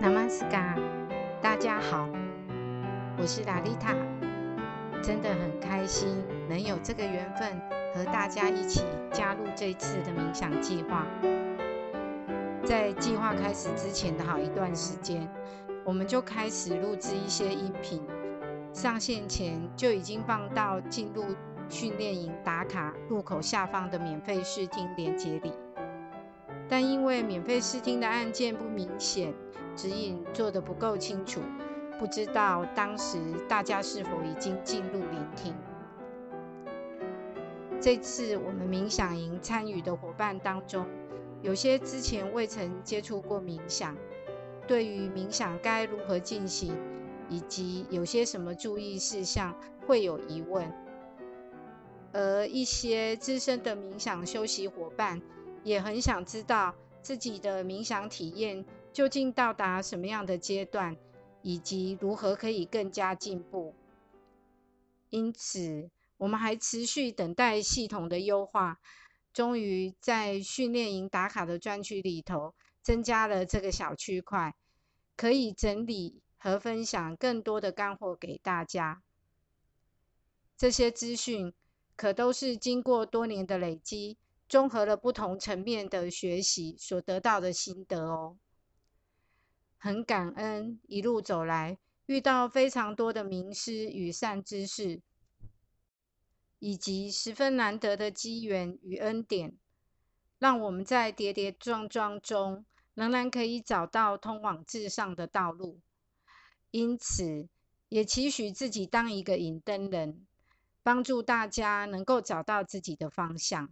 Namaskar，大家好，我是拉丽塔，真的很开心能有这个缘分和大家一起加入这次的冥想计划。在计划开始之前的好一段时间，我们就开始录制一些音频，上线前就已经放到进入训练营打卡入口下方的免费试听连接里。但因为免费试听的案件不明显，指引做得不够清楚，不知道当时大家是否已经进入聆听。这次我们冥想营参与的伙伴当中，有些之前未曾接触过冥想，对于冥想该如何进行，以及有些什么注意事项会有疑问，而一些资深的冥想修习伙伴。也很想知道自己的冥想体验究竟到达什么样的阶段，以及如何可以更加进步。因此，我们还持续等待系统的优化。终于在训练营打卡的专区里头，增加了这个小区块，可以整理和分享更多的干货给大家。这些资讯可都是经过多年的累积。综合了不同层面的学习所得到的心得哦，很感恩一路走来遇到非常多的名师与善知识，以及十分难得的机缘与恩典，让我们在跌跌撞撞中仍然可以找到通往至上的道路。因此，也期许自己当一个引灯人，帮助大家能够找到自己的方向。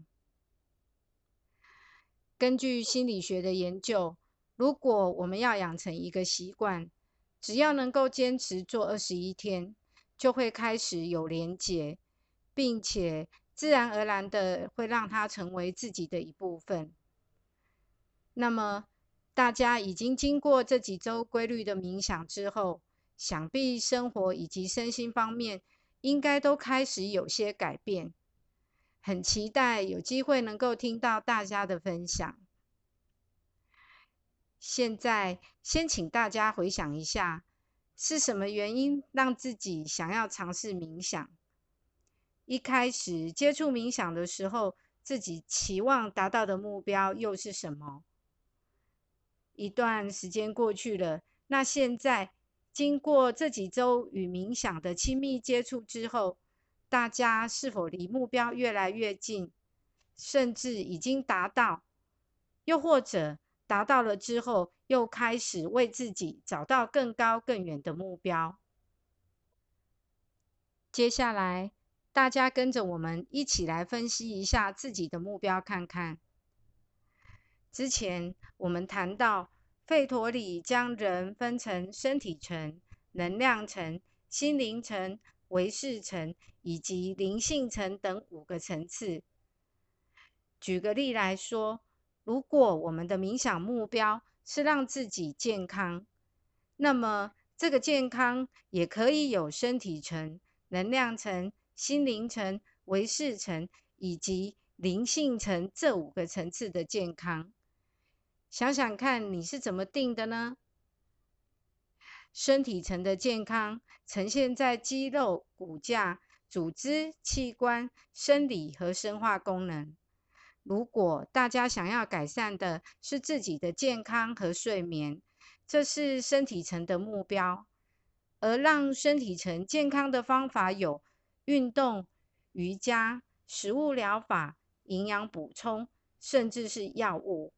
根据心理学的研究，如果我们要养成一个习惯，只要能够坚持做二十一天，就会开始有连结，并且自然而然的会让它成为自己的一部分。那么，大家已经经过这几周规律的冥想之后，想必生活以及身心方面应该都开始有些改变。很期待有机会能够听到大家的分享。现在先请大家回想一下，是什么原因让自己想要尝试冥想？一开始接触冥想的时候，自己期望达到的目标又是什么？一段时间过去了，那现在经过这几周与冥想的亲密接触之后，大家是否离目标越来越近，甚至已经达到？又或者达到了之后，又开始为自己找到更高更远的目标？接下来，大家跟着我们一起来分析一下自己的目标，看看。之前我们谈到，费陀里将人分成身体层、能量层、心灵层。维世层以及灵性层等五个层次。举个例来说，如果我们的冥想目标是让自己健康，那么这个健康也可以有身体层、能量层、心灵层、维世层以及灵性层这五个层次的健康。想想看，你是怎么定的呢？身体层的健康呈现在肌肉、骨架、组织、器官、生理和生化功能。如果大家想要改善的是自己的健康和睡眠，这是身体层的目标。而让身体层健康的方法有运动、瑜伽、食物疗法、营养补充，甚至是药物。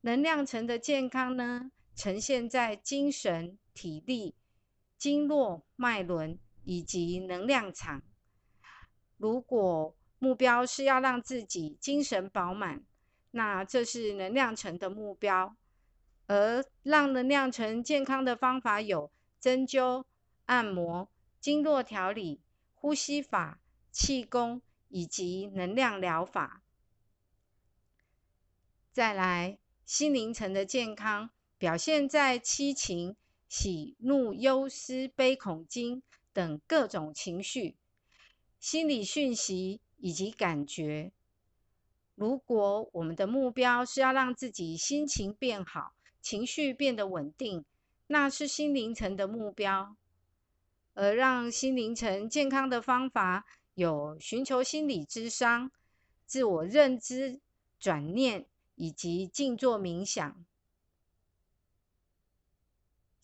能量层的健康呢？呈现在精神、体力、经络、脉轮以及能量场。如果目标是要让自己精神饱满，那这是能量层的目标。而让能量层健康的方法有针灸、按摩、经络调理、呼吸法、气功以及能量疗法。再来，心灵层的健康。表现在七情、喜、怒、忧、思、悲、恐、惊等各种情绪、心理讯息以及感觉。如果我们的目标是要让自己心情变好、情绪变得稳定，那是心灵层的目标。而让心灵层健康的方法，有寻求心理智商、自我认知、转念以及静坐冥想。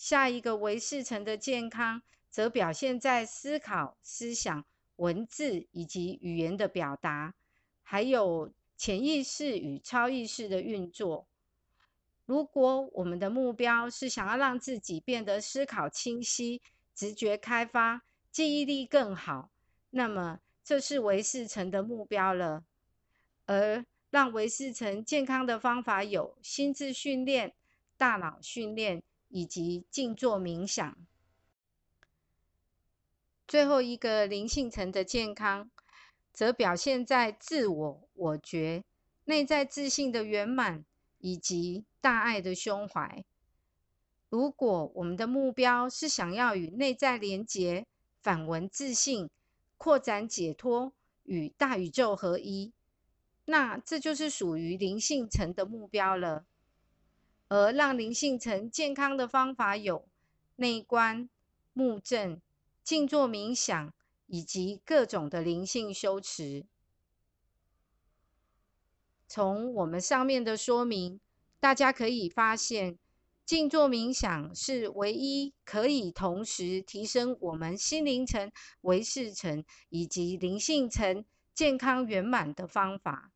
下一个维世层的健康，则表现在思考、思想、文字以及语言的表达，还有潜意识与超意识的运作。如果我们的目标是想要让自己变得思考清晰、直觉开发、记忆力更好，那么这是维世层的目标了。而让维世层健康的方法有心智训练、大脑训练。以及静坐冥想。最后一个灵性层的健康，则表现在自我我觉、内在自信的圆满以及大爱的胸怀。如果我们的目标是想要与内在连结、反闻自信、扩展解脱与大宇宙合一，那这就是属于灵性层的目标了。而让灵性层健康的方法有内观、目正、静坐冥想，以及各种的灵性修持。从我们上面的说明，大家可以发现，静坐冥想是唯一可以同时提升我们心灵层、维世层以及灵性层健康圆满的方法。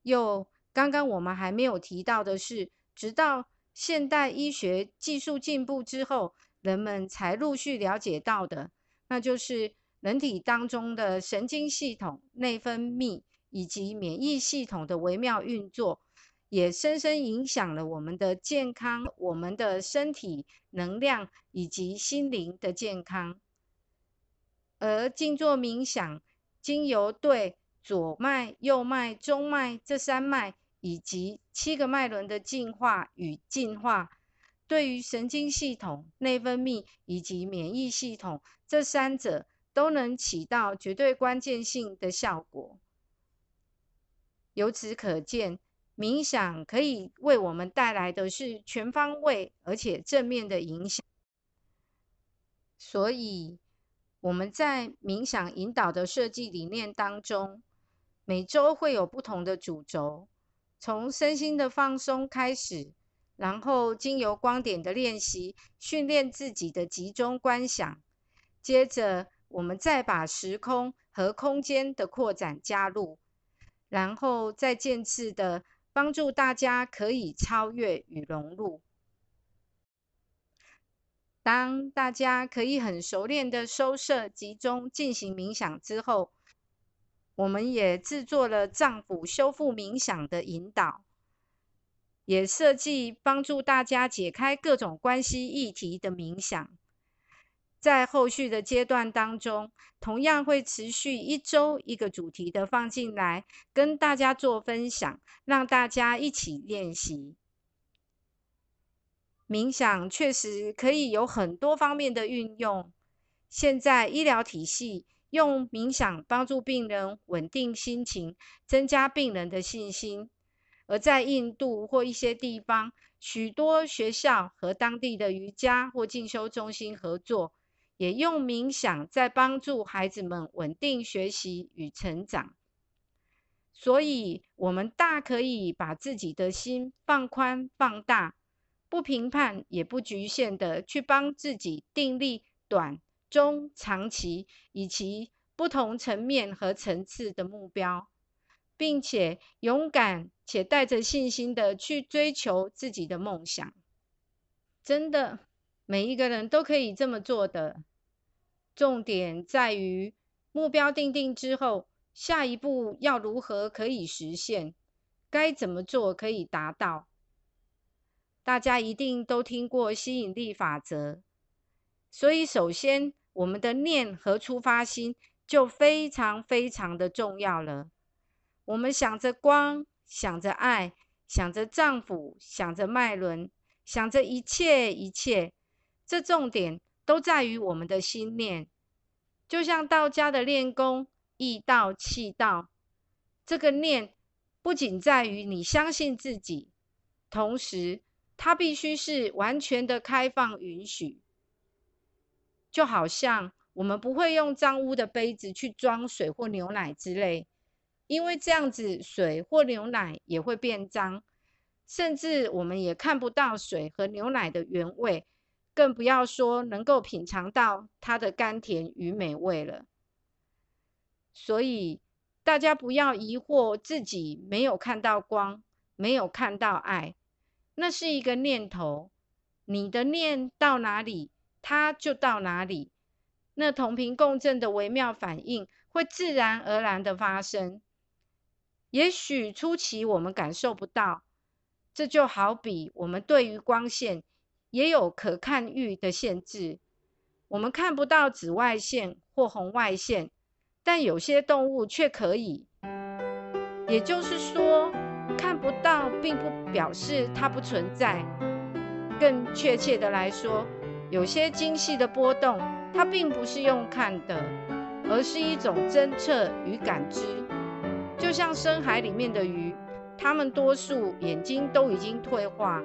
又，刚刚我们还没有提到的是。直到现代医学技术进步之后，人们才陆续了解到的，那就是人体当中的神经系统、内分泌以及免疫系统的微妙运作，也深深影响了我们的健康、我们的身体能量以及心灵的健康。而静坐冥想，经由对左脉、右脉、中脉这三脉。以及七个脉轮的进化与进化，对于神经系统、内分泌以及免疫系统这三者都能起到绝对关键性的效果。由此可见，冥想可以为我们带来的是全方位而且正面的影响。所以，我们在冥想引导的设计理念当中，每周会有不同的主轴。从身心的放松开始，然后经由光点的练习，训练自己的集中观想。接着，我们再把时空和空间的扩展加入，然后再渐次的帮助大家可以超越与融入。当大家可以很熟练的收摄、集中进行冥想之后，我们也制作了脏腑修复冥想的引导，也设计帮助大家解开各种关系议题的冥想。在后续的阶段当中，同样会持续一周一个主题的放进来，跟大家做分享，让大家一起练习。冥想确实可以有很多方面的运用，现在医疗体系。用冥想帮助病人稳定心情，增加病人的信心。而在印度或一些地方，许多学校和当地的瑜伽或进修中心合作，也用冥想在帮助孩子们稳定学习与成长。所以，我们大可以把自己的心放宽、放大，不评判也不局限的去帮自己定立短。中长期以及不同层面和层次的目标，并且勇敢且带着信心的去追求自己的梦想。真的，每一个人都可以这么做的。重点在于目标定定之后，下一步要如何可以实现？该怎么做可以达到？大家一定都听过吸引力法则，所以首先。我们的念和出发心就非常非常的重要了。我们想着光，想着爱，想着丈夫，想着脉轮，想着一切一切，这重点都在于我们的心念。就像道家的练功，意道、气道，这个念不仅在于你相信自己，同时它必须是完全的开放允许。就好像我们不会用脏污的杯子去装水或牛奶之类，因为这样子水或牛奶也会变脏，甚至我们也看不到水和牛奶的原味，更不要说能够品尝到它的甘甜与美味了。所以大家不要疑惑自己没有看到光，没有看到爱，那是一个念头，你的念到哪里？它就到哪里，那同频共振的微妙反应会自然而然的发生。也许初期我们感受不到，这就好比我们对于光线也有可看域的限制，我们看不到紫外线或红外线，但有些动物却可以。也就是说，看不到并不表示它不存在，更确切的来说。有些精细的波动，它并不是用看的，而是一种侦测与感知。就像深海里面的鱼，它们多数眼睛都已经退化，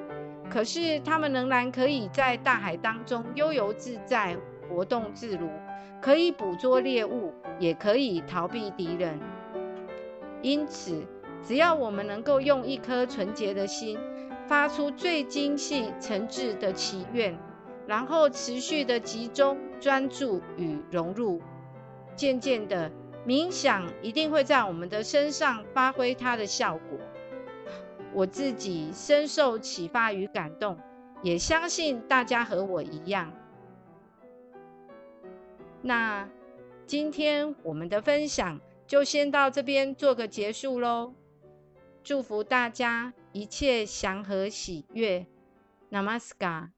可是它们仍然可以在大海当中悠游自在、活动自如，可以捕捉猎物，也可以逃避敌人。因此，只要我们能够用一颗纯洁的心，发出最精细、诚挚的祈愿。然后持续的集中专注与融入，渐渐的冥想一定会在我们的身上发挥它的效果。我自己深受启发与感动，也相信大家和我一样。那今天我们的分享就先到这边做个结束喽。祝福大家一切祥和喜悦，Namaskar。